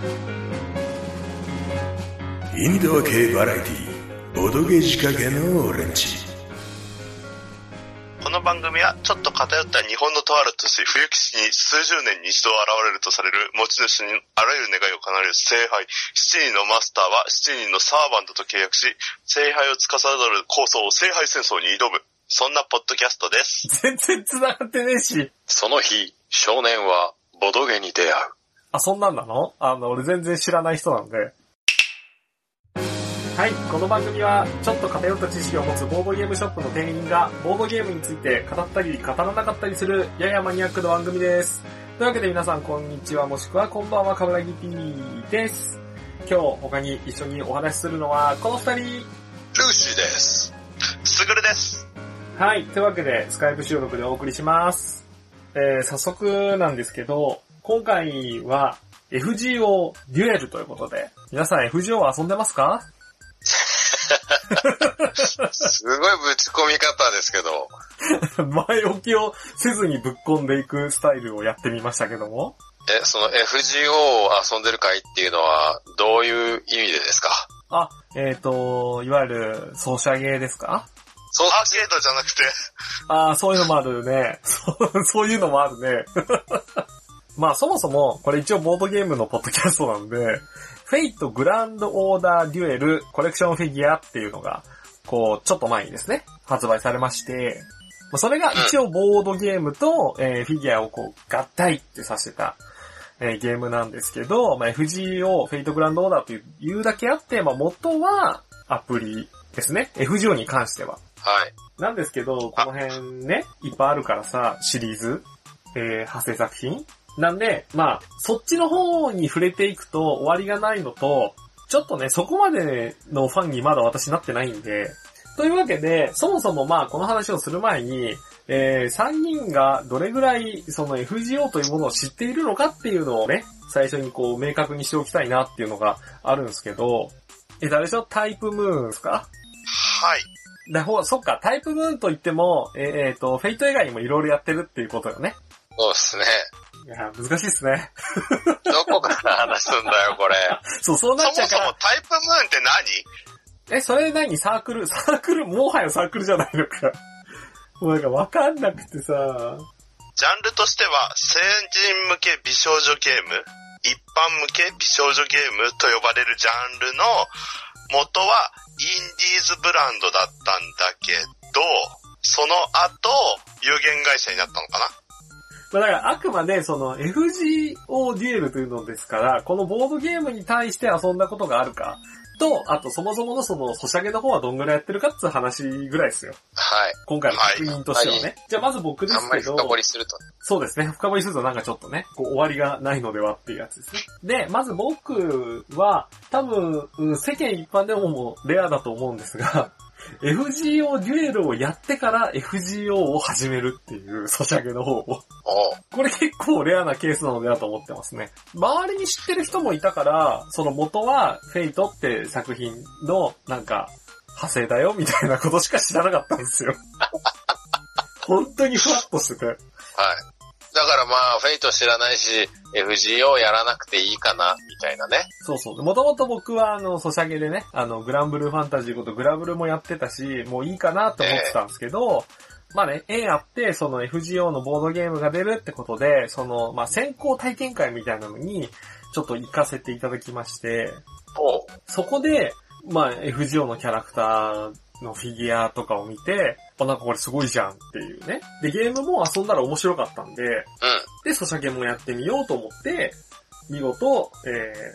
インドア系バラエティボドゲ仕掛けのオレンジこの番組はちょっと偏った日本のとある都市冬木市に数十年に一度現れるとされる持ち主にあらゆる願いを叶える聖杯7人のマスターは7人のサーバントと契約し聖杯を司る構想を聖杯戦争に挑むそんなポッドキャストです。全然繋がってねえし。その日、少年はボドゲに出会う。あ、そんなんなの？あの、俺全然知らない人なんで。はい、この番組は、ちょっと偏った知識を持つボードゲームショップの店員が、ボードゲームについて語ったり語らなかったりする、ややマニアックな番組です。というわけで皆さん、こんにちは、もしくはこんばんは、かぶらぎ P です。今日、他に一緒にお話しするのは、この二人。ルーシーです。すぐるです。はい。というわけで、スカイプ収録でお送りします。えー、早速なんですけど、今回は FGO デュエルということで、皆さん FGO 遊んでますか？すごいぶち込み方ですけど、前置きをせずにぶっ込んでいくスタイルをやってみましたけども。え、その FGO を遊んでる会っていうのは、どういう意味でですか？あ、えっ、ー、と、いわゆるソーシャゲーですか？そうアーケードじゃなくて、ああ、そういうのもあるね。そういうのもあるね。まあそもそも、これ一応ボードゲームのポッドキャストなんで、フェイトグランドオーダーデュエルコレクションフィギュアっていうのが、こう、ちょっと前にですね、発売されまして、まあそれが一応ボードゲームと、えーフィギュアをこう、合体ってさせた、えーゲームなんですけど、まあ、FGO、フェイトグランドオーダーといういうだけあって、まあ元はアプリですね。FGO に関しては。はい。なんですけど、この辺ね、いっぱいあるからさ、シリーズ、えー、派生作品なんで、まあ、そっちの方に触れていくと終わりがないのと、ちょっとね、そこまでのファンにまだ私なってないんで、というわけで、そもそもまあ、この話をする前に、えー、3人がどれぐらい、その FGO というものを知っているのかっていうのをね、最初にこう、明確にしておきたいなっていうのがあるんですけど、え、誰でしょタイプムーンですか？はい。だほそっか、タイプムーンと言っても、えーえーと、フェイト以外にもいろいろやってるっていうことよね。そうですね。いや、難しいっすね。どこから話すんだよ、これ。そう、そうなそもそっちゃうから。もタイプムーンって何？え、それ何？サークル？サークル？もはやサークルじゃないのか。もうなんかわかんなくてさ。ジャンルとしては、成人向け美少女ゲーム、一般向け美少女ゲームと呼ばれるジャンルの元はインディーズブランドだったんだけど、その後、有限会社になったのかな？まあだからあくまでその FGO デュエルというのですから、このボードゲームに対して遊んだことがあるか、と、あとそもそものそのソシャゲの方はどんぐらいやってるかっていう話ぐらいですよ。はい。今回の確認としてはね。はいじゃあまず僕ですけど。あんまり深掘りすると。そうですね。深掘りするとなんかちょっとね、こう終わりがないのではっていうやつですね。で、まず僕は、多分、うん世間一般でももうレアだと思うんですが、FGO デュエルをやってから FGO を始めるっていうソシャゲの方を。これ結構レアなケースなのではと思ってますね。周りに知ってる人もいたから、その元はフェイトって作品のなんか派生だよみたいなことしか知らなかったんですよ。本当にふわっとしてて。はい。だからまあ、フェイト知らないし、FGO やらなくていいかな、みたいなね。そうそう。もともと僕はあの、ソシャゲでね、あの、グランブルーファンタジーことグラブルもやってたし、もういいかなと思ってたんですけど、まあね、縁あって、その FGO のボードゲームが出るってことで、その、まあ先行体験会みたいなのに、ちょっと行かせていただきまして、そこで、まあ FGO のキャラクターのフィギュアとかを見て、あ、なんかこれすごいじゃんっていうね。で、ゲームも遊んだら面白かったんで、うん。で、ソシャゲもやってみようと思って、見事、え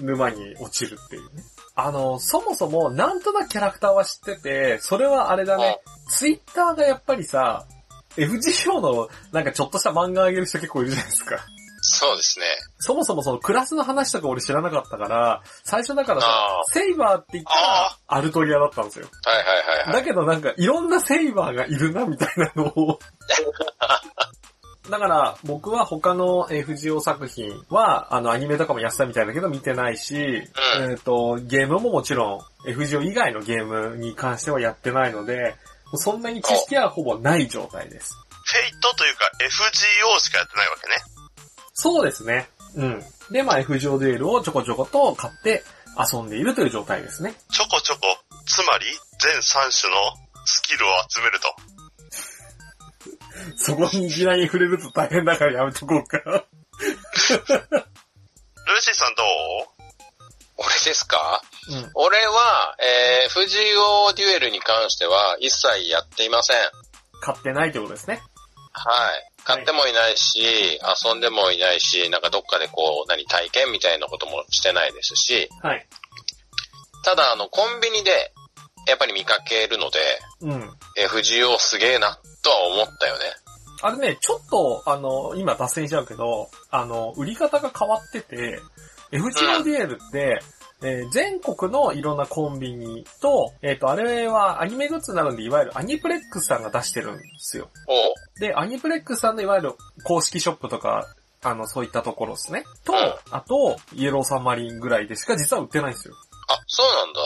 ー、沼に落ちるっていうね。あの、そもそも、なんとなくキャラクターは知ってて、それはあれだね、ツイッターがやっぱりさ、FGO のなんかちょっとした漫画あげる人結構いるじゃないですか。そうですね。そもそもそのクラスの話とか俺知らなかったから、最初だからさあ、セイバーって言ったらあ、アルトリアだったんですよ。はいはいはいはい。だけどなんかいろんなセイバーがいるなみたいなのを。だから僕は他の FGO 作品はあのアニメとかもやってたみたいだけど見てないし、うんえっ、と、ゲームももちろん FGO 以外のゲームに関してはやってないので、そんなに知識はほぼない状態です。フェイトというか FGO しかやってないわけね。そうですね。うん。で、まあ F 上デュエルをちょこちょこと買って遊んでいるという状態ですね。ちょこちょこ、つまり全3種のスキルを集めると。そこにいきなり触れると大変だからやめとこうか。ルーシーさんどう？俺ですか？うん。俺は、えー、藤尾デュエルに関しては一切やっていません。買ってないってことですね。はい。買ってもいないし、遊んでもいないし、なんかどっかでこう、何、体験みたいなこともしてないですし、はい。ただあの、コンビニで、やっぱり見かけるので、うん。えー、藤尾すげえな、とは思ったよね。あれね、ちょっと、あの、今脱線しちゃうけど、あの、売り方が変わってて、FGODL って、えー全国のいろんなコンビニと、えっ、と、あれはアニメグッズになるんで、いわゆるアニプレックスさんが出してるんですよ。で、アニプレックスさんのいわゆる公式ショップとか、あの、そういったところですね。とうん、あと、イエローサンマリンぐらいでしか実は売ってないんですよ。あ、そうなんだ。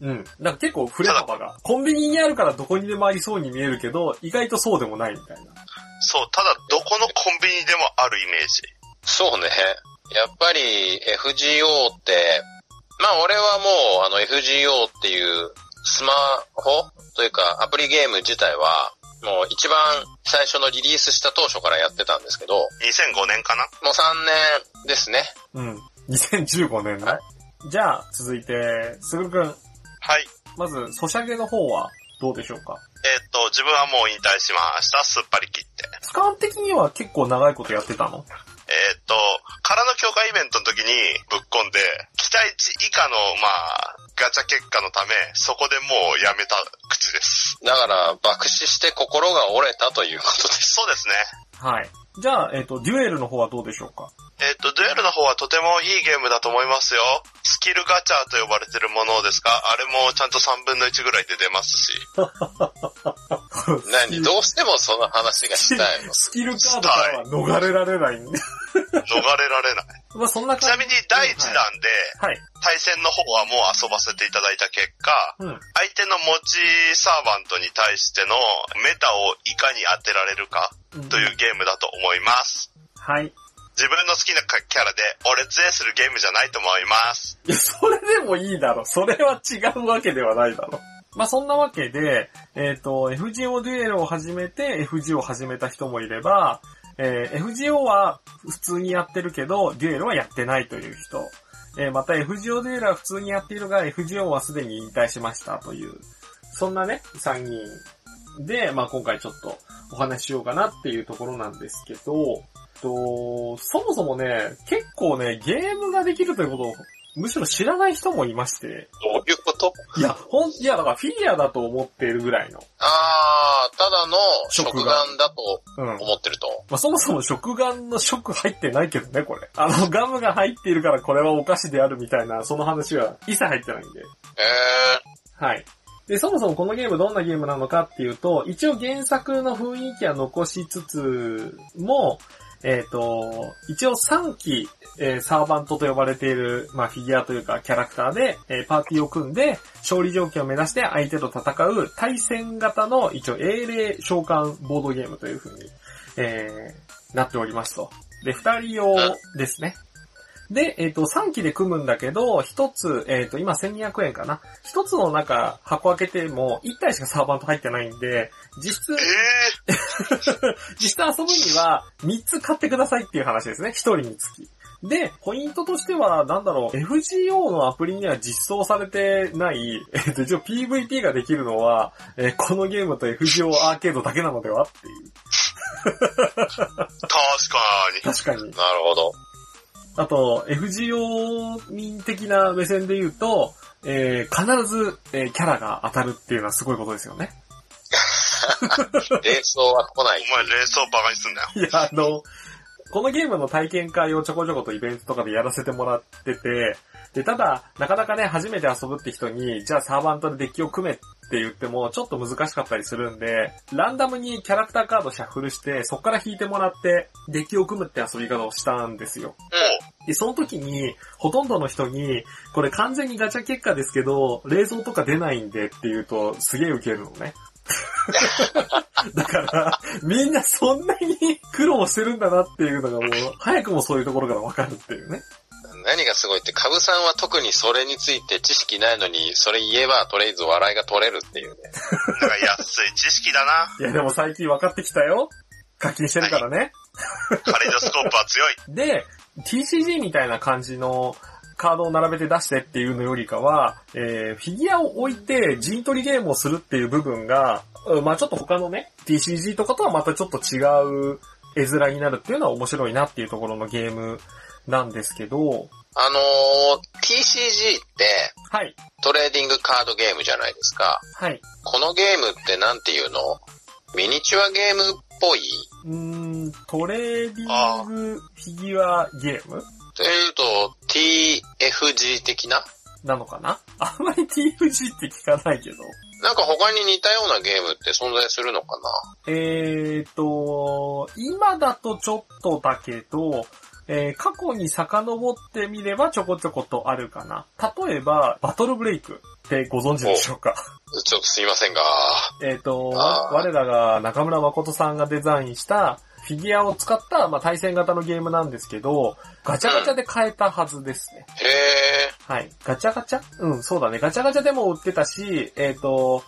うん。だから結構振れ幅が。コンビニにあるからどこにでもありそうに見えるけど、意外とそうでもないみたいな。そう、ただどこのコンビニでもあるイメージ。そうね。やっぱり FGO って、まあ俺はもうあの FGO っていうスマホというかアプリゲーム自体はもう一番最初のリリースした当初からやってたんですけど、も2005年かな？う3年ですね。うん。2015年はね。じゃあ、続いて、すぐるくん。はい。まず、ソシャゲの方はどうでしょうか？えっ、と、自分はもう引退しました。すっぱり切って。期間的には結構長いことやってたの？と、空の強化イベントの時にぶっ込んで、期待値以下の、まあ、ガチャ結果のため、そこでもうやめた口です。だから爆死して心が折れたということです。そうですね。はい。じゃあ、えっ、と、デュエルの方はどうでしょうか？えっ、と、デュエルの方はとてもいいゲームだと思いますよ。スキルガチャと呼ばれてるものですが、あれもちゃんと3分の1ぐらいで出ますし。何？どうしてもその話がしたいの スキルカードからは逃れられないんで。逃れられない。まあそんなちな。みに第1弾で、はい。対戦の方はもう遊ばせていただいた結果、うん。相手の持ちサーバントに対してのメタをいかに当てられるかうんというゲームだと思います。はい。自分の好きなキャラで俺強いするゲームじゃないと思います。いや、それでもいいだろ。それは違うわけではないだろ。まあそんなわけで、えっ、と、FGO デュエルを始めて FGO を始めた人もいれば、えー FGO は普通にやってるけど、デュエルはやってないという人。えーまた FGO デュエルは普通にやっているが、FGO はすでに引退しましたという、そんなね、3人で、まあ今回ちょっとお話ししようかなっていうところなんですけど、と、そもそもね、結構ね、ゲームができるということを、むしろ知らない人もいまして、どういうこと？いや、ほん、いや、だからフィギュアだと思っているぐらいの。あー、ただの食玩だとうん。思ってると。まあ、そもそも食玩の食入ってないけどね、これ。あの、ガムが入っているからこれはお菓子であるみたいな、その話は一切入ってないんで。えはい。で、そもそもこのゲームどんなゲームなのかっていうと、一応原作の雰囲気は残しつつも、えっ、と、一応3機、えーサーバントと呼ばれている、まあ、フィギュアというかキャラクターで、えーパーティーを組んで、勝利条件を目指して相手と戦う対戦型の一応英霊召喚ボードゲームという風に、えーなっておりますと。で、2人用ですね。で、えっ、と、3機で組むんだけど、1つ、えっ、と、今1200円かな。1つの中、箱開けても、1体しかサーバント入ってないんで、実質、えー、実際遊ぶには3つ買ってくださいっていう話ですね。1人につき。で、ポイントとしては、なんだろう、FGO のアプリには実装されてない、えっと、一応 PVP ができるのは、えーこのゲームと FGO アーケードだけなのではっていう。確かに。確かに。ー、なるほど。あと、FGO 民的な目線で言うと、えー必ず、えーキャラが当たるっていうのはすごいことですよね。冷蔵は来ない。お前冷蔵バカにすんなよ。いや、あの、このゲームの体験会をちょこちょことイベントとかでやらせてもらってて、で、ただ、なかなかね、初めて遊ぶって人に、じゃあサーバントでデッキを組めって言っても、ちょっと難しかったりするんで、ランダムにキャラクターカードシャッフルして、そこから引いてもらって、デッキを組むって遊び方をしたんですよ。うん。で、その時に、ほとんどの人に、これ完全にガチャ結果ですけど、冷蔵とか出ないんでって言うと、すげえウケるのね。だから、みんなそんなに苦労してるんだなっていうのがもう、早くもそういうところからわかるっていうね。何がすごいって、カブさんは特にそれについて知識ないのに、それ言えばとりあえず笑いが取れるっていうね。なんか安い知識だな。いやでも最近分かってきたよ。課金してるからね。カレイドスコープは強い。で、TCG みたいな感じのカードを並べて出してっていうのよりかは、えー、フィギュアを置いて陣取りゲームをするっていう部分が、うんまあちょっと他のね、TCG とかとはまたちょっと違う絵面になるっていうのは面白いなっていうところのゲームなんですけど、あのー、TCG ってはい、トレーディングカードゲームじゃないですか。はい。このゲームってなんていうの？ミニチュアゲームっぽい？うーん、トレーディングフィギュアゲーム？というと、TFG 的な？なのかな？あんまり TFG って聞かないけど。なんか他に似たようなゲームって存在するのかな？えーと、今だとちょっとだけど、えー過去に遡ってみればちょこちょことあるかな。例えば、バトルブレイクってご存知でしょうか？ちょっとすいませんが。えっー我らが中村誠さんがデザインしたフィギュアを使った、まあ、対戦型のゲームなんですけど、ガチャガチャで買えたはずですね。へえ。はい。ガチャガチャ？うん、そうだね。ガチャガチャでも売ってたし、えっ、と、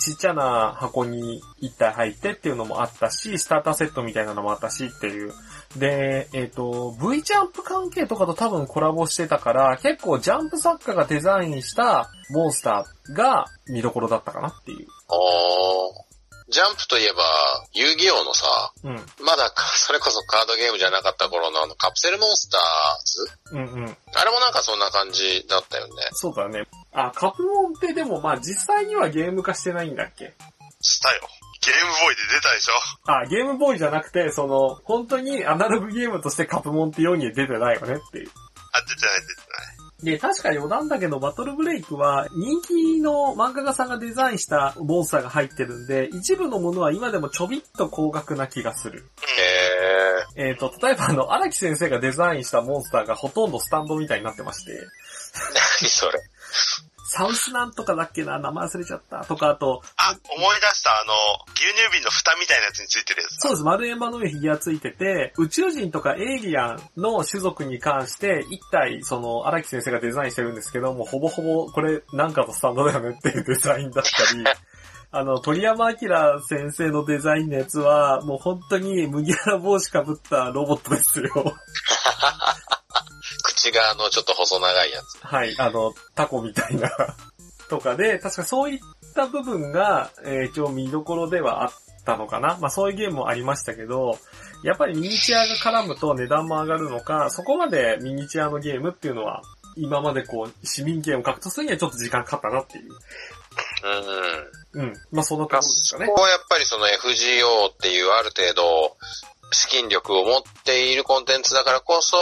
ちっちゃな箱に一体入ってっていうのもあったし、スターターセットみたいなのもあったしっていう。で、えっ、と、V ジャンプ関係とかと多分コラボしてたから、結構ジャンプ作家がデザインしたモンスターが見どころだったかなっていう。おー。ジャンプといえば、遊戯王のさ、うん。まだか、それこそカードゲームじゃなかった頃のあのカプセルモンスターズ？うんうん。あれもなんかそんな感じだったよね。そうだね。あ、カプモンってでもまあ実際にはゲーム化してないんだっけ？したよ。ゲームボーイで出たでしょ。あ、ゲームボーイじゃなくて、その、本当にアナログゲームとしてカプモンって世に出てないよねっていう。あ、出てない出てない。で、確か余談だけど、バトルブレイクは人気の漫画家さんがデザインしたモンスターが入ってるんで、一部のものは今でもちょびっと高額な気がする。へー。えっ、と、例えばあの、荒木先生がデザインしたモンスターがほとんどスタンドみたいになってまして、何それ。サウスなんとかだっけな、名前忘れちゃった。とか、あと、あ、思い出した、あの、牛乳瓶の蓋みたいなやつについてるやつ。そうです、丸円盤の上にギュアついてて、宇宙人とかエイリアンの種族に関して、一体、その、荒木先生がデザインしてるんですけども、ほぼほぼ、これ、なんかとスタンドだよねっていうデザインだったり、あの、鳥山明先生のデザインのやつは、もう本当に麦わら帽子かぶったロボットですよ。口があの、ちょっと細長いやつ。はい、あの、タコみたいな、とかで、確かそういった部分が、えー一応見どころではあったのかな。まあそういうゲームもありましたけど、やっぱりミニチュアが絡むと値段も上がるのか、そこまでミニチュアのゲームっていうのは、今までこう、市民権を獲得するにはちょっと時間かかったなっていう。うん。うん。まあそのところですかねこ。こはやっぱりその FGO っていうある程度資金力を持っているコンテンツだからこそ、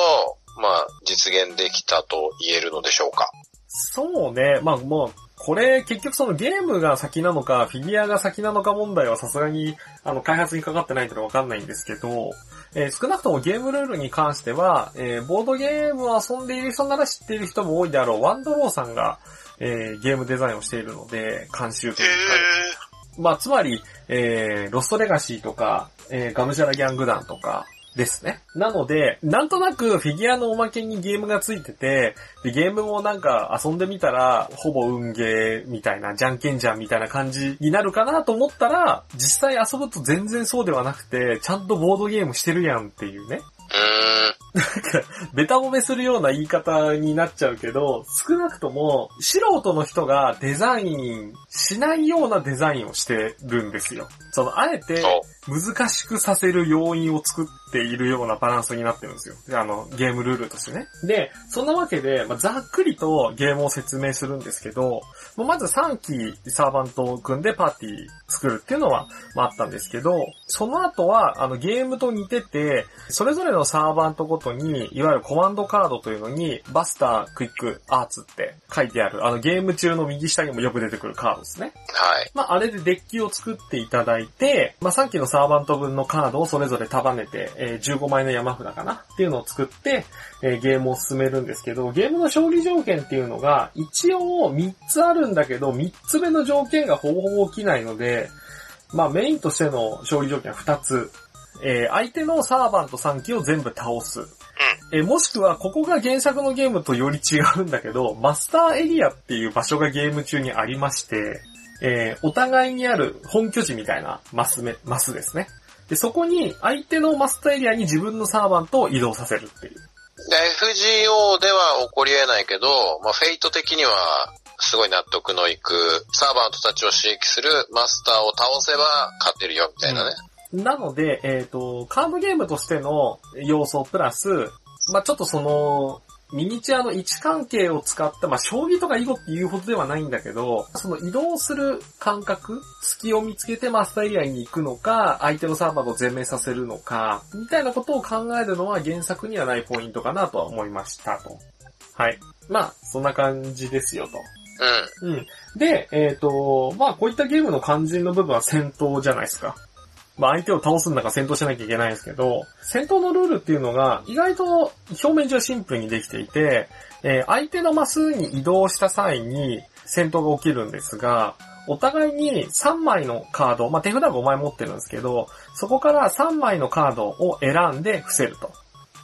まあ実現できたと言えるのでしょうか。そうね。まあもう、これ結局そのゲームが先なのか、フィギュアが先なのか問題はさすがに、あの、開発にかかってないってのはわかんないんですけど、えー少なくともゲームルールに関しては、えーボードゲームを遊んでいる人なら知っている人も多いであろう、ワンドローさんが、えーゲームデザインをしているので、監修とへいうか、まあ、つまり、えー、ロストレガシーとか、えー、ガムシャラギャング団とかですね。なので、なんとなくフィギュアのおまけにゲームがついてて、でゲームもなんか遊んでみたら、ほぼ運ゲーみたいな、じゃんけんじゃんみたいな感じになるかなと思ったら、実際遊ぶと全然そうではなくて、ちゃんとボードゲームしてるやんっていうね。なんか、ベタ褒めするような言い方になっちゃうけど、少なくとも、素人の人がデザインしないようなデザインをしてるんですよ。その、あえて、難しくさせる要因を作っているようなバランスになってるんですよ。あの、ゲームルールとしてね。で、そんなわけで、まあ、ざっくりとゲームを説明するんですけど、もうまず3期サーバントを組んでパーティー作るっていうのは、まあ、あったんですけど、その後は、あの、ゲームと似てて、それぞれのサーバントごとに、いわゆるコマンドカードというのに、バスター、クイック、アーツって書いてある、あの、ゲーム中の右下にもよく出てくるカードですね。はい。まあ、あれでデッキを作っていただいて、まあ、さっきのサーバント分のカードをそれぞれ束ねて、えー15枚の山札かなっていうのを作って、えーゲームを進めるんですけど、ゲームの勝利条件っていうのが、一応3つあるんだけど、3つ目の条件がほぼほぼ起きないので、まあメインとしての勝利条件は2つ。えー相手のサーバント3機を全部倒す。えーもしくは、ここが原作のゲームとより違うんだけど、マスターエリアっていう場所がゲーム中にありまして、えーお互いにある本拠地みたいなマスめ、マスですね。で、そこに相手のマスターエリアに自分のサーバントを移動させるっていう。で FGO では起こり得ないけど、まあ、フェイト的には、すごい納得のいく、サーバントたちを刺激するマスターを倒せば勝てるよ、みたいなね。なので、えっ、と、カードゲームとしての要素プラス、まあちょっとその、ミニチュアの位置関係を使った、まあ将棋とか囲碁っていうほどではないんだけど、その移動する感覚、隙を見つけてマスターエリアに行くのか、相手のサーバーを全滅させるのか、みたいなことを考えるのは原作にはないポイントかなとは思いましたと。はい。まあ、そんな感じですよと。うん。うん。で、えっ、と、まあこういったゲームの肝心の部分は戦闘じゃないですか。まあ相手を倒すんだから戦闘しなきゃいけないんですけど、戦闘のルールっていうのが意外と表面上シンプルにできていて、えー相手のマスに移動した際に戦闘が起きるんですが、お互いに3枚のカード、まあ手札が5枚持ってるんですけど、そこから3枚のカードを選んで伏せると。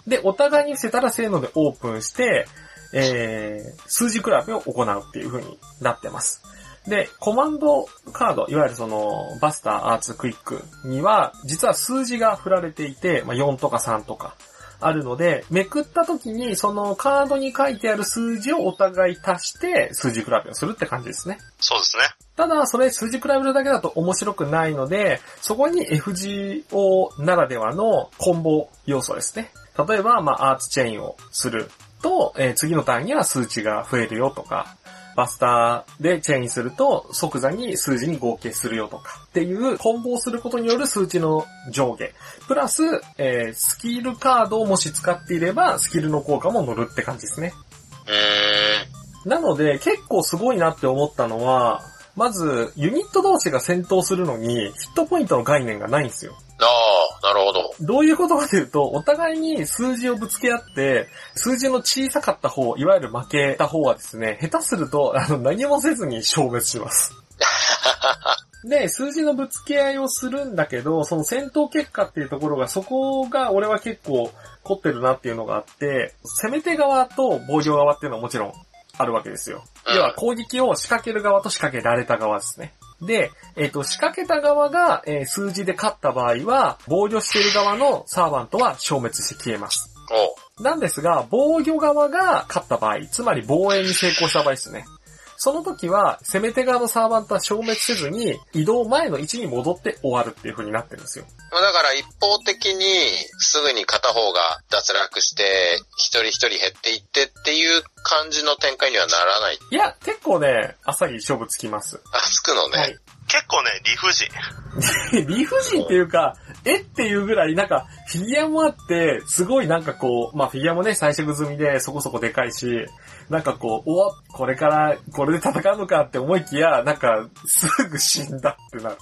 で、お互いに伏せたらせーのでオープンして、えー、数字比べを行うっていう風になってます。で、コマンドカード、いわゆるその、バスター、アーツ、クイックには、実は数字が振られていて、まあ、4とか3とかあるので、めくった時に、そのカードに書いてある数字をお互い足して、数字比べをするって感じですね。そうですね。ただ、それ数字比べるだけだと面白くないので、そこに FGO ならではのコンボ要素ですね。例えば、まあ、アーツチェインをすると、えー次のターンには数値が増えるよとか、バスターでチェインすると即座に数字に合計するよとかっていうコンボをすることによる数値の上下。プラス、えースキルカードをもし使っていればスキルの効果も乗るって感じですね。なので、結構すごいなって思ったのは、まず、ユニット同士が戦闘するのに、ヒットポイントの概念がないんですよ。ああ、なるほど。どういうことかというと、お互いに数字をぶつけ合って、数字の小さかった方、いわゆる負けた方はですね、下手すると、あの、何もせずに消滅します。で、数字のぶつけ合いをするんだけど、その戦闘結果っていうところが、そこが俺は結構凝ってるなっていうのがあって、攻め手側と防御側っていうのはもちろんあるわけですよ。うん要は攻撃を仕掛ける側と仕掛けられた側ですね。で、えっ、と、仕掛けた側が、えー数字で勝った場合は、防御している側のサーバントは消滅して消えます。おなんですが、防御側が勝った場合、つまり防衛に成功した場合ですね。その時は、攻め手側のサーバントは消滅せずに、移動前の位置に戻って終わるっていう風になってるんですよ。まあだから一方的にすぐに片方が脱落して一人一人減っていってっていう感じの展開にはならない。いや、結構ね、あっさり勝負つきます。あ、つくのね。はい。結構ね、理不尽。理不尽っていうか、えっていうぐらい、なんか、フィギュアもあって、すごいなんかこう、まあフィギュアもね、最初済みでそこそこでかいし、なんかこう、おこれから、これで戦うのかって思いきや、なんか、すぐ死んだってなる。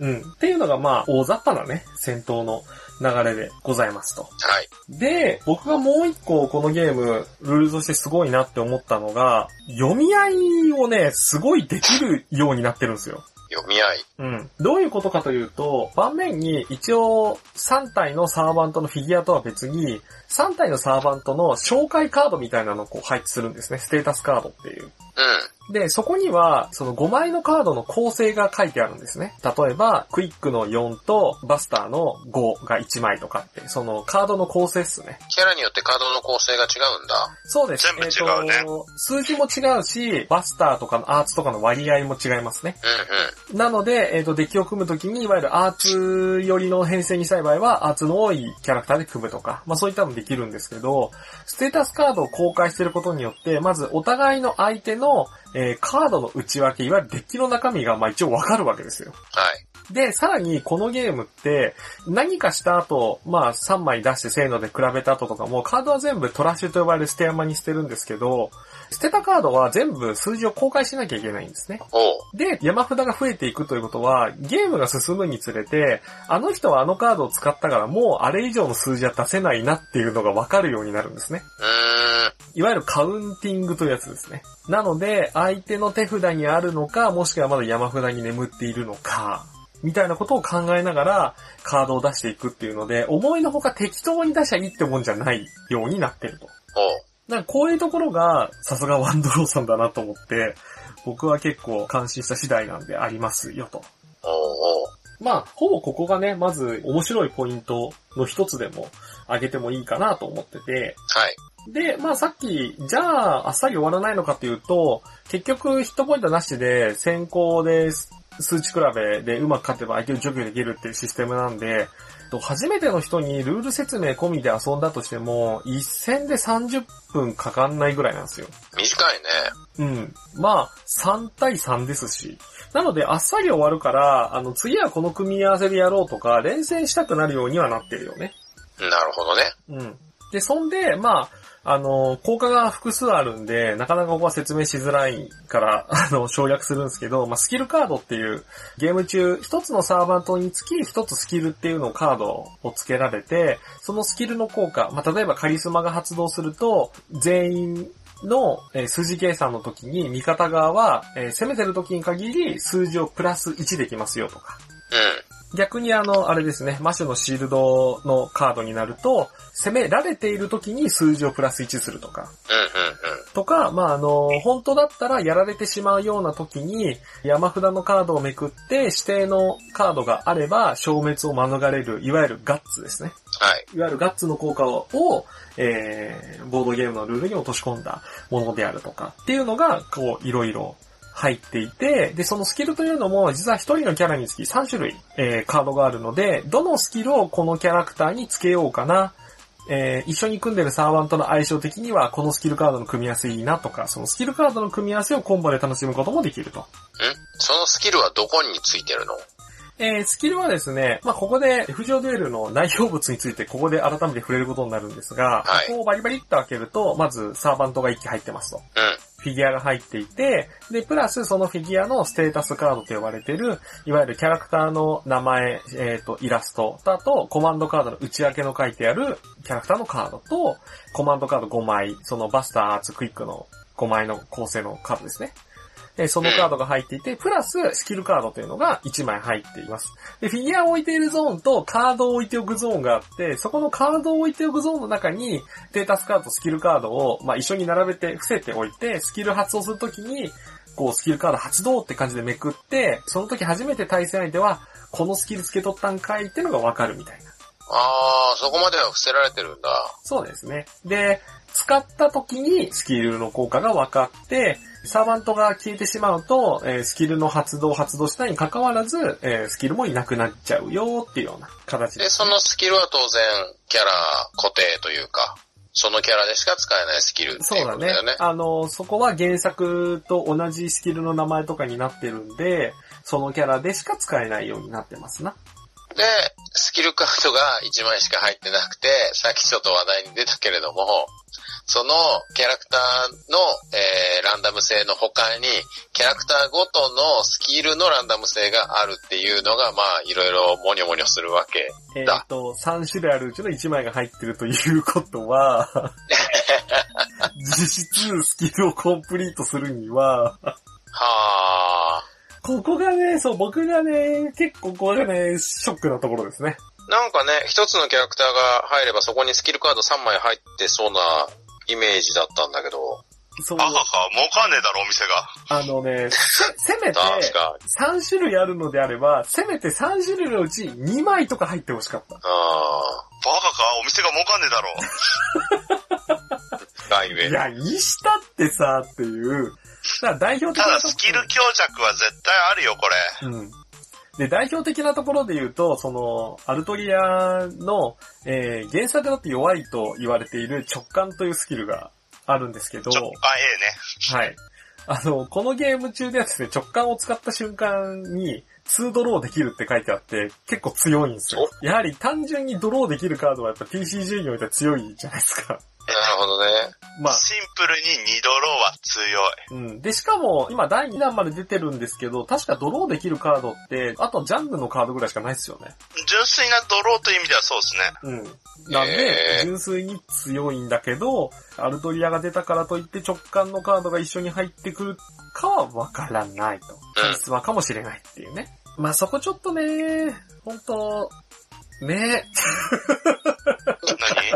うん。っていうのがまあ、大雑把なね、戦闘の流れでございますと。はい。で、僕がもう一個このゲーム、ルールとしてすごいなって思ったのが、読み合いをね、すごいできるようになってるんですよ。読み合い。うん。どういうことかというと、盤面に一応3体のサーバントのフィギュアとは別に、3体のサーバントの紹介カードみたいなのをこう配置するんですね。ステータスカードっていう。うん。で、そこには、その5枚のカードの構成が書いてあるんですね。例えば、クイックの4とバスターの5が1枚とかって、そのカードの構成っすね。キャラによってカードの構成が違うんだ。そうです。全部違うねえーと数字も違うし、バスターとかのアーツとかの割合も違いますね。うんうん。なので、えっ、と、デッキを組むときに、いわゆるアーツ寄りの編成にしたい場合は、アーツの多いキャラクターで組むとか、まあそういったのできるんですけど、ステータスカードを公開していることによって、まずお互いの相手の、えーカードの内訳、いわゆるデッキの中身が、まあ一応わかるわけですよ。はい。で、さらにこのゲームって、何かした後、まあ3枚出してせーので比べた後とかも、カードは全部トラッシュと呼ばれる捨て山に捨てるんですけど、捨てたカードは全部数字を公開しなきゃいけないんですね。で、山札が増えていくということは、ゲームが進むにつれて、あの人はあのカードを使ったからもうあれ以上の数字は出せないなっていうのがわかるようになるんですね。いわゆるカウンティングというやつですね。なので、相手の手札にあるのか、もしくはまだ山札に眠っているのか、みたいなことを考えながらカードを出していくっていうので、思いのほか適当に出しゃいいってもんじゃないようになってると。なんかこういうところが、さすがワンドローさんだなと思って、僕は結構感心した次第なんでありますよと。まあ、ほぼここがね、まず面白いポイントの一つでも挙げてもいいかなと思ってて、はい。で、まあさっき、じゃあ、あっさり終わらないのかっていうと、結局ヒットポイントなしで先行で数値比べでうまく勝てば相手を除去できるっていうシステムなんで、と初めての人にルール説明込みで遊んだとしても、一戦で30分かかんないぐらいなんですよ。短いね。うん。まあ、3対3ですし。なので、あっさり終わるから、あの、次はこの組み合わせでやろうとか、連戦したくなるようにはなってるよね。なるほどね。うん。で、そんで、まあ、あの、効果が複数あるんで、なかなかここは説明しづらいから、あの、省略するんですけど、まあ、スキルカードっていう、ゲーム中、一つのサーバントにつき、一つスキルっていうのをカードを付けられて、そのスキルの効果、まあ、例えばカリスマが発動すると、全員の、え数字計算の時に、味方側は、え攻めてる時に限り、数字をプラス1できますよとか。うん。逆にあの、あれですね、マシュのシールドのカードになると、攻められている時に数字をプラス1するとか。とか、まあ、あの、本当だったらやられてしまうような時に、山札のカードをめくって、指定のカードがあれば、消滅を免れる、いわゆるガッツですね。はい。いわゆるガッツの効果を、をえー、ボードゲームのルールに落とし込んだものであるとか、っていうのが、こう、いろいろ入っていて、で、そのスキルというのも、実は一人のキャラにつき3種類、えー、カードがあるので、どのスキルをこのキャラクターにつけようかな、えー、一緒に組んでるサーバントの相性的には、このスキルカードの組み合わせいいなとか、そのスキルカードの組み合わせをコンボで楽しむこともできると。んそのスキルはどこについてるの？えー、スキルはですね、まあ、ここで、浮上デュエルの内容物について、ここで改めて触れることになるんですが、はいここをバリバリっと開けると、まず、サーバントが1機入ってますと。うん。フィギュアが入っていて、で、プラスそのフィギュアのステータスカードと呼ばれている、いわゆるキャラクターの名前、えっ、と、イラストと、あと、コマンドカードの内訳の書いてあるキャラクターのカードと、コマンドカード5枚、そのバスター、アーツ、クイックの5枚の構成のカードですね。でそのカードが入っていて、プラススキルカードというのが1枚入っています。で、フィギュアを置いているゾーンとカードを置いておくゾーンがあって、そこのカードを置いておくゾーンの中に、ステータスカードとスキルカードを、まあ、一緒に並べて伏せておいて、スキル発動するときに、こう、スキルカード発動って感じでめくって、その時初めて対戦相手は、このスキル付け取ったんかいってのがわかるみたいな。あー、そこまでは伏せられてるんだ。そうですね。で、使った時にスキルの効果が分かって、サーバントが消えてしまうと、えースキルの発動発動したに関わらず、えースキルもいなくなっちゃうよっていうような形でで、す。そのスキルは当然、キャラ固定というか、そのキャラでしか使えないスキルねいうだよね。。あの、そこは原作と同じスキルの名前とかになってるんで、そのキャラでしか使えないようになってますな。で、スキルカードが1枚しか入ってなくて、さっきちょっと話題に出たけれども、そのキャラクターの、えーランダム性の他に、キャラクターごとのスキルのランダム性があるっていうのが、まあ、いろいろモニョモニョするわけ。えっ、だと、3種類あるうちの1枚が入ってるということは、実質スキルをコンプリートするには、はここがね、そう、僕がね、結構これがね、ショックなところですね。ー。なんかね、一つのキャラクターが入ればそこにスキルカード3枚入ってそうなイメージだったんだけど、そうあ、はは、儲かんねえだろ、お店が。あのね、せ、せめて、確か3種類あるのであれば、せめて3種類のうち2枚とか入ってほしかった。あバカかお店が儲かんねえだろ。いや、にしたってさ、っていう。だ代表的たなとこだスキル強弱は絶対あるよ、これ。うん。で、代表的なところで言うと、その、アルトリアの、えー、原作だって弱いと言われている直感というスキルがあるんですけど、直感 A ね。はい。あの、このゲーム中ではですね、直感を使った瞬間に、2ドローできるって書いてあって、結構強いんですよ。やはり単純にドローできるカードはやっぱ TCG においては強いじゃないですか。なるほどね。まあ、シンプルに2ドローは強い。うん。で、しかも、今第2弾まで出てるんですけど、確かドローできるカードって、あとジャンルのカードぐらいしかないですよね。純粋なドローという意味ではそうですね。うん。なんで、純粋に強いんだけど、アルトリアが出たからといって直感のカードが一緒に入ってくるかはわからないと。うん実話かもしれないっていうね。まあそこちょっとね、本当ね何？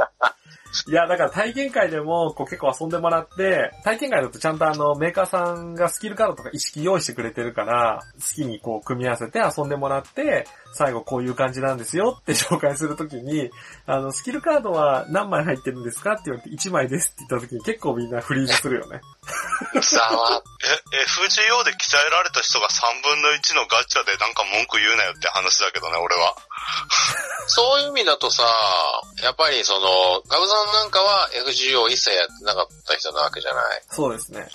いや、だから体験会でもこう結構遊んでもらって、体験会だとちゃんとあのメーカーさんがスキルカードとか意識用意してくれてるから、好きにこう組み合わせて遊んでもらって、最後こういう感じなんですよって紹介するときに、あの、スキルカードは何枚入ってるんですかって言われて1枚ですって言ったときに結構みんなフリーズするよね。ざわえ、FGO で鍛えられた人が3分の1のガチャでなんか文句言うなよって話だけどね、俺は。そういう意味だとさ、やっぱりその、ガブさんなんかは FGO 一切やってなかった人なわけじゃない？そうですね。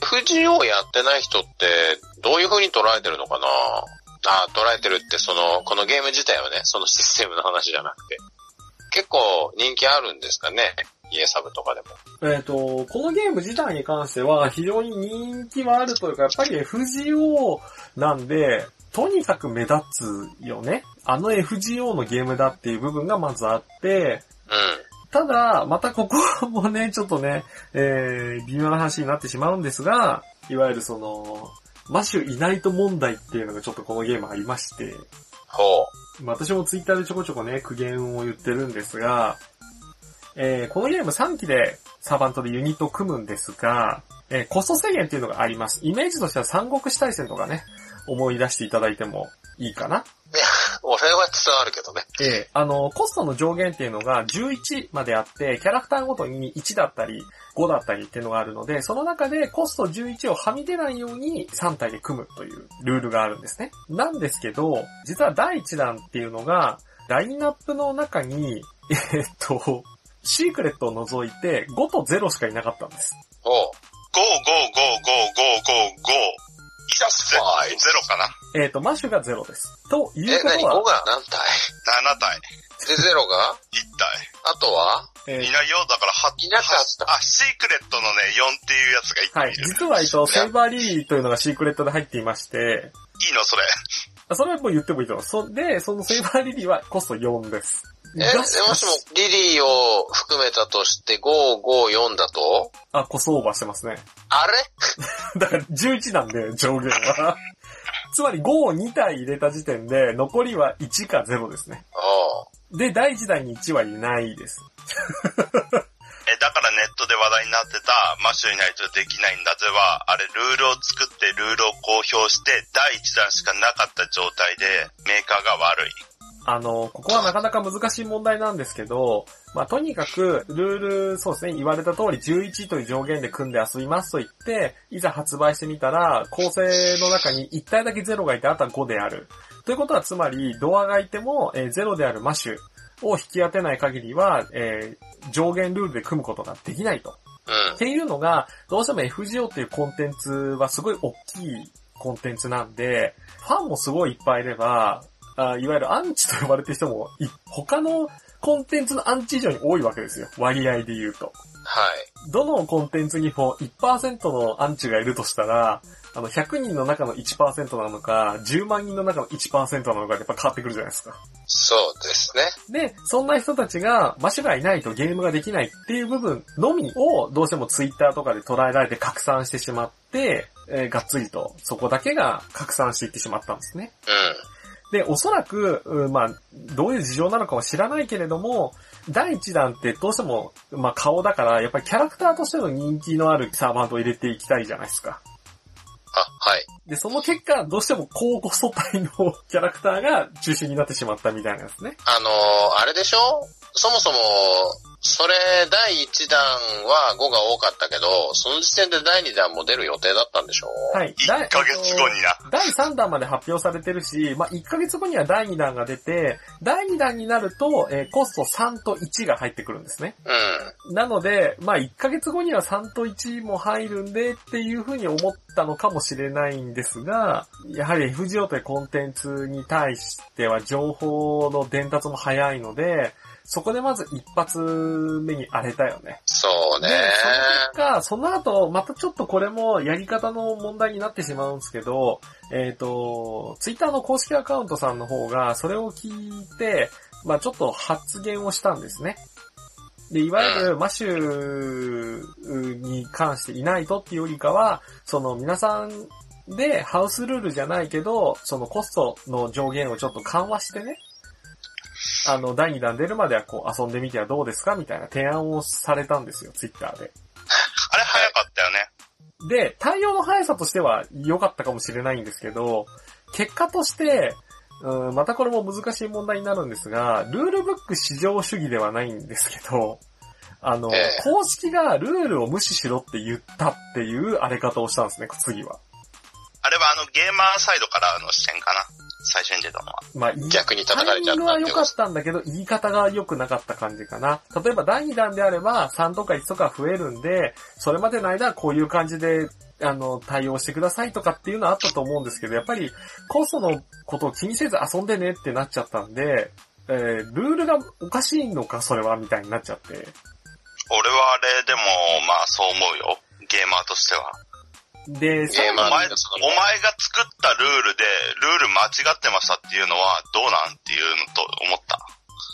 FGO やってない人って、どういう風に捉えてるのかな？あ、捉えてるってその、このゲーム自体はね、そのシステムの話じゃなくて。結構人気あるんですかね？家サブとかでも。えっ、と、このゲーム自体に関しては非常に人気はあるというか、やっぱり FGO なんで、とにかく目立つよね。あの FGO のゲームだっていう部分がまずあって、うん。ただ、またここもね、ちょっとね、えー、微妙な話になってしまうんですが、いわゆるその、マシュいないと問題っていうのがちょっとこのゲームありまして、ほまあ私もツイッターでちょこちょこね、苦言を言ってるんですが、えーこのゲーム3機でサーバントでユニットを組むんですが、えーコスト制限っていうのがあります。イメージとしては三国志大戦とかね、思い出していただいてもいいかな。う。俺は伝わるけどね。ええあの、コストの上限っていうのが11まであって、キャラクターごとに1だったり、5だったりっていうのがあるので、その中でコスト11をはみ出ないように3体で組むというルールがあるんですね。なんですけど、実は第1弾っていうのが、ラインナップの中に、えーっと、シークレットを除いて5と0しかいなかったんです。ほう。5、5、5、5、5、5、5。いや、ゼゼロかなえーっと、マッシュが0です。といえ、何 ?5 うことは、が何？体 ?7 体。で、0が？1体。あとは？えーいないよ。だから8、いなかったあ、シークレットのね、4っていうやつが1個はいい。る。実は、えっと、セイバーリリーというのがシークレットで入っていまして、いいのそれ。それはもう言ってもいいと思う。そで、そのセイバーリリーはコスト4です。え、がでもしも、リリーを含めたとして5、5、4だと？あ、コストオーバーしてますね。あれ？だから11なんで、上限は。つまり5を2体入れた時点で、残りは1か0ですね。で、第1弾に1はいないです。え、だからネットで話題になってた、マッシュいないとできないんだぜは、あれ、ルールを作ってルールを公表して、第1弾しかなかった状態で、メーカーが悪い。あの、ここはなかなか難しい問題なんですけど、まあ、とにかく、ルール、そうですね、言われた通り11という上限で組んで遊びますと言って、いざ発売してみたら、構成の中に1体だけ0がいて、あとは5である。ということは、つまり、ドアがいても、えー0であるマッシュを引き当てない限りは、えー上限ルールで組むことができないと。うんっ。ていうのが、どうしても FGO っていうコンテンツはすごい大きいコンテンツなんで、ファンもすごいいっぱいいれば、あいわゆるアンチと呼ばれてる人もい、他のコンテンツのアンチ以上に多いわけですよ。割合で言うと。はい。どのコンテンツにも1%のアンチがいるとしたら、あの、100人の中の1%なのか、10万人の中の1%なのかでやっぱ変わってくるじゃないですか。そうですね。で、そんな人たちが、マシュがいないとゲームができないっていう部分のみを、どうしてもツイッターとかで捉えられて拡散してしまって、えーがっつりと、そこだけが拡散していってしまったんですね。うん。で、おそらく、うんまあ、どういう事情なのかは知らないけれども、第1弾ってどうしても、まあ顔だから、やっぱりキャラクターとしての人気のあるサーバントを入れていきたいじゃないですか。あ、はい。で、その結果、どうしても高コスト帯の キャラクターが中心になってしまったみたいなんですね。あのーあれでしょ？そもそも、それ、第1弾は5が多かったけど、その時点で第2弾も出る予定だったんでしょはい。1ヶ月後にな。第3弾まで発表されてるし、まあ、1ヶ月後には第2弾が出て、第2弾になると、えーコスト3と1が入ってくるんですね。うん。なので、まあ、1ヶ月後には3と1も入るんでっていう風に思ったのかもしれないんですが、やはり FGO というコンテンツに対しては情報の伝達も早いので、そこでまず一発目に荒れたよね。そうねで、その結果、その後、またちょっとこれもやり方の問題になってしまうんですけど、えっ、と、ツイッターの公式アカウントさんの方が、それを聞いて、まあちょっと発言をしたんですね。で、いわゆるマッシュに関していないとっていうよりかは、その皆さんでハウスルールじゃないけど、そのコストの上限をちょっと緩和してね、あの、第2弾出るまではこう遊んでみてはどうですかみたいな提案をされたんですよ、ツイッターで。あれ早かったよね。で、対応の速さとしては良かったかもしれないんですけど、結果として、うん、またこれも難しい問題になるんですが、ルールブック至上主義ではないんですけど、あの、ええ公式がルールを無視しろって言ったっていう荒れ方をしたんですね、次は。あれはあのゲーマーサイドからの視点かな。最初に出たのは。まあ、逆に叩かれちゃったタイミングは良かったんだけど、言い方が良くなかった感じかな。例えば第2弾であれば、3とか1とか増えるんで、それまでの間はこういう感じで、あの、対応してくださいとかっていうのはあったと思うんですけど、やっぱりコストのことを気にせず遊んでねってなっちゃったんで、えー、ルールがおかしいのか、それは、みたいになっちゃって。俺はあれでも、まあそう思うよ。ゲーマーとしては。で、さゲーお前、お前が作ったルールで、ルール間違ってましたっていうのはどうなんっていうのと思った？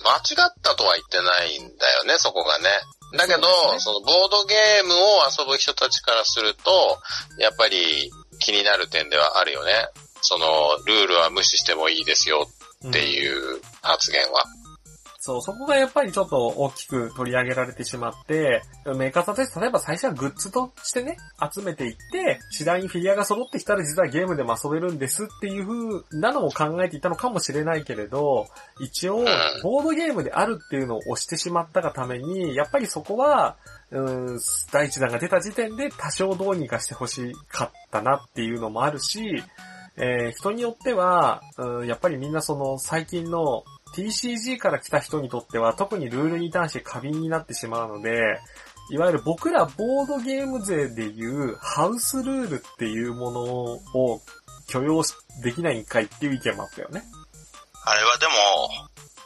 間違ったとは言ってないんだよね、そこがね。だけど、そ,、ねのボードゲームを遊ぶ人たちからすると、やっぱり気になる点ではあるよね。その、ルールは無視してもいいですよっていう発言は。そう、そこがやっぱりちょっと大きく取り上げられてしまって、メーカーさんとして例えば最初はグッズとしてね、集めていって、次第にフィギュアが揃ってきたら実はゲームでも遊べるんですっていう風なのも考えていたのかもしれないけれど、一応、ボードゲームであるっていうのを押してしまったがために、やっぱりそこは、うん、第一弾が出た時点で多少どうにかしてほしかったなっていうのもあるし、えー人によっては、うん、やっぱりみんなその最近の TCG から来た人にとっては特にルールに対して過敏になってしまうので、いわゆる僕らボードゲーム勢でいうハウスルールっていうものを許容しできないんかいっていう意見もあったよね。あれはでも、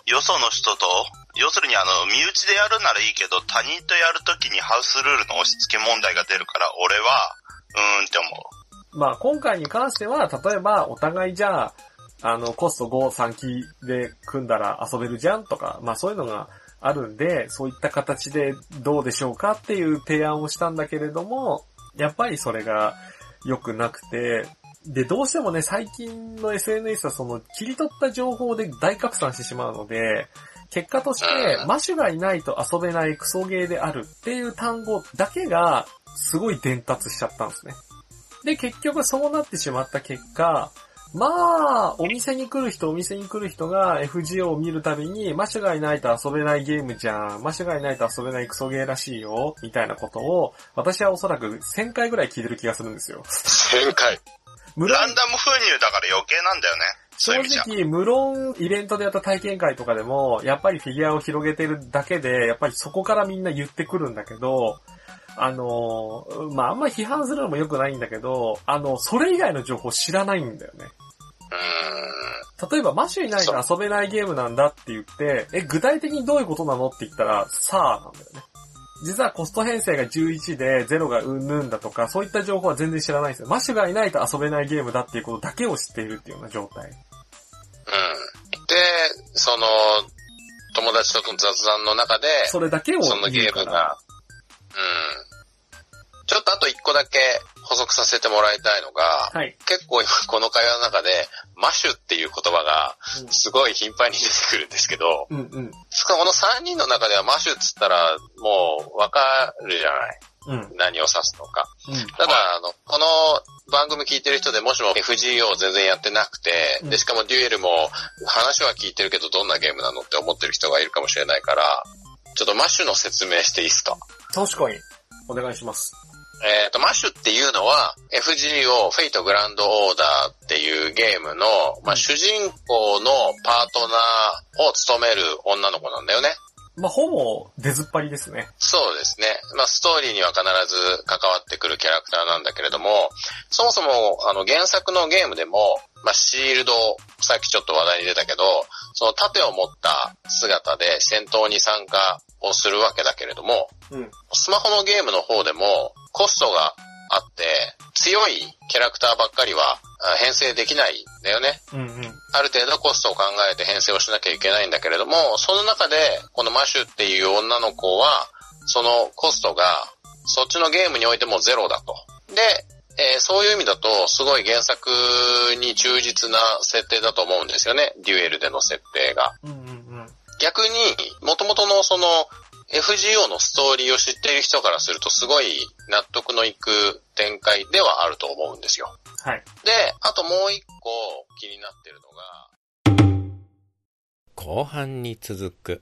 よその人と、要するにあの、身内でやるならいいけど、他人とやるときにハウスルールの押し付け問題が出るから、俺は、うーんって思う。まあ今回に関しては、例えばお互いじゃあ、あの、コスト5、3期で組んだら遊べるじゃんとか、まあそういうのがあるんで、そういった形でどうでしょうかっていう提案をしたんだけれども、やっぱりそれが良くなくて、で、どうしてもね、最近の SNS はその切り取った情報で大拡散してしまうので、結果としてう、んマシュがいないと遊べないクソゲーであるっていう単語だけが、すごい伝達しちゃったんですね。で、結局そうなってしまった結果、まあ、お店に来る人、お店に来る人が FGO を見るたびに、マシュがいないと遊べないゲームじゃん、マシュがいないと遊べないクソゲーらしいよ、みたいなことを、私はおそらく1000回ぐらい聞いてる気がするんですよ。1000回。無論ランダム封入だから余計なんだよね。正直、無論イベントでやった体験会とかでも、やっぱりフィギュアを広げてるだけで、やっぱりそこからみんな言ってくるんだけど、あの、まあ、あんま批判するのも良くないんだけど、あの、それ以外の情報知らないんだよね。う例えば、マシュいないと遊べないゲームなんだって言って、え、具体的にどういうことなのって言ったら、さあなんだよね。実はコスト編成が11で0がうんぬんだとか、そういった情報は全然知らないんですよ。マシュがいないと遊べないゲームだっていうことだけを知っているっていうような状態。ん。うん。で、その、友達との雑談の中で、それだけをそのゲームが、うん。ちょっとあと一個だけ補足させてもらいたいのが、はい。結構今この会話の中で、マシュっていう言葉がうんすごい頻繁に出てくるんですけど、うんうん。しかもこの3人の中ではマシュっつったらもうわかるじゃないうん。何を指すのか。うん。ただ、あの、この番組聞いてる人でもしも FGO 全然やってなくて、うんで、しかもデュエルも話は聞いてるけどどんなゲームなのって思ってる人がいるかもしれないから、ちょっとマッシュの説明していいですか？確かに。お願いします。えっ、と、マッシュっていうのは、FGO フェイトグランドオーダーっていうゲームの、まあ、主人公のパートナーを務める女の子なんだよね。まあ、ほぼ出ずっぱりですね。そうですね。まあ、ストーリーには必ず関わってくるキャラクターなんだけれども、そもそも、あの、原作のゲームでも、まあ、シールド、さっきちょっと話題に出たけど、その盾を持った姿で戦闘に参加をするわけだけれども、うん。スマホのゲームの方でもコストがあって、強いキャラクターばっかりはあ編成できないんだよね。うんうん。ある程度コストを考えて編成をしなきゃいけないんだけれども、その中で、このマシュっていう女の子は、そのコストが、そっちのゲームにおいてもゼロだと。で、えーそういう意味だと、すごい原作に忠実な設定だと思うんですよね。デュエルでの設定が。うんうんうん。逆に、元々のその FGO のストーリーを知っている人からするとすごい納得のいく展開ではあると思うんですよ。はい。で、あともう一個気になってるのが、後半に続く。